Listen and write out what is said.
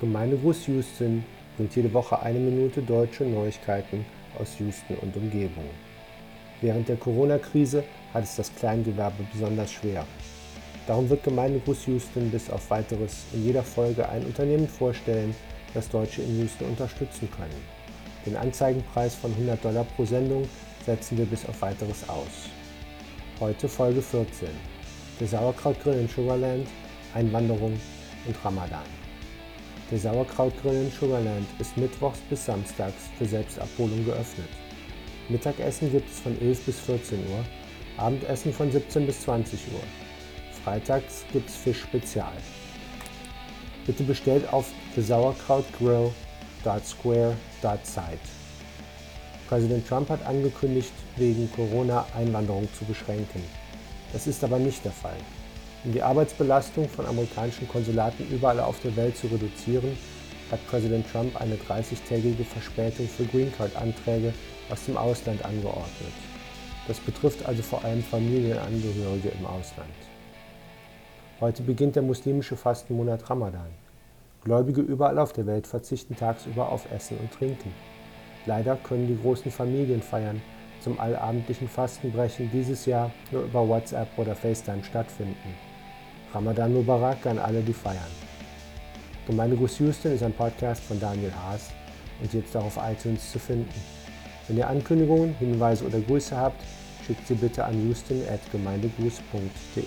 Gemeindegruß Houston bringt jede Woche eine Minute deutsche Neuigkeiten aus Houston und Umgebung. Während der Corona-Krise hat es das Kleingewerbe besonders schwer. Darum wird Gemeindegruß Houston bis auf weiteres in jeder Folge ein Unternehmen vorstellen, das Deutsche in Houston unterstützen können. Den Anzeigenpreis von 100 Dollar pro Sendung setzen wir bis auf weiteres aus. Heute Folge 14. Der Sauerkrautgrill in Sugarland, Einwanderung und Ramadan. Der Sauerkrautgrill in Sugarland ist mittwochs bis samstags für Selbstabholung geöffnet. Mittagessen gibt es von 11 bis 14 Uhr, Abendessen von 17 bis 20 Uhr. Freitags gibt es Fisch Spezial. Bitte bestellt auf thesauerkrautgrill.square.site. Präsident Trump hat angekündigt, wegen Corona Einwanderung zu beschränken. Das ist aber nicht der Fall. Um die Arbeitsbelastung von amerikanischen Konsulaten überall auf der Welt zu reduzieren, hat Präsident Trump eine 30-tägige Verspätung für Green Card-Anträge aus dem Ausland angeordnet. Das betrifft also vor allem Familienangehörige im Ausland. Heute beginnt der muslimische Fastenmonat Ramadan. Gläubige überall auf der Welt verzichten tagsüber auf Essen und Trinken. Leider können die großen Familienfeiern zum allabendlichen Fastenbrechen dieses Jahr nur über WhatsApp oder FaceTime stattfinden. Ramadan Mubarak an alle, die feiern. Gemeindeguss Houston ist ein Podcast von Daniel Haas und jetzt auch auf iTunes zu finden. Wenn ihr Ankündigungen, Hinweise oder Grüße habt, schickt sie bitte an houston.gemeindegruß.de.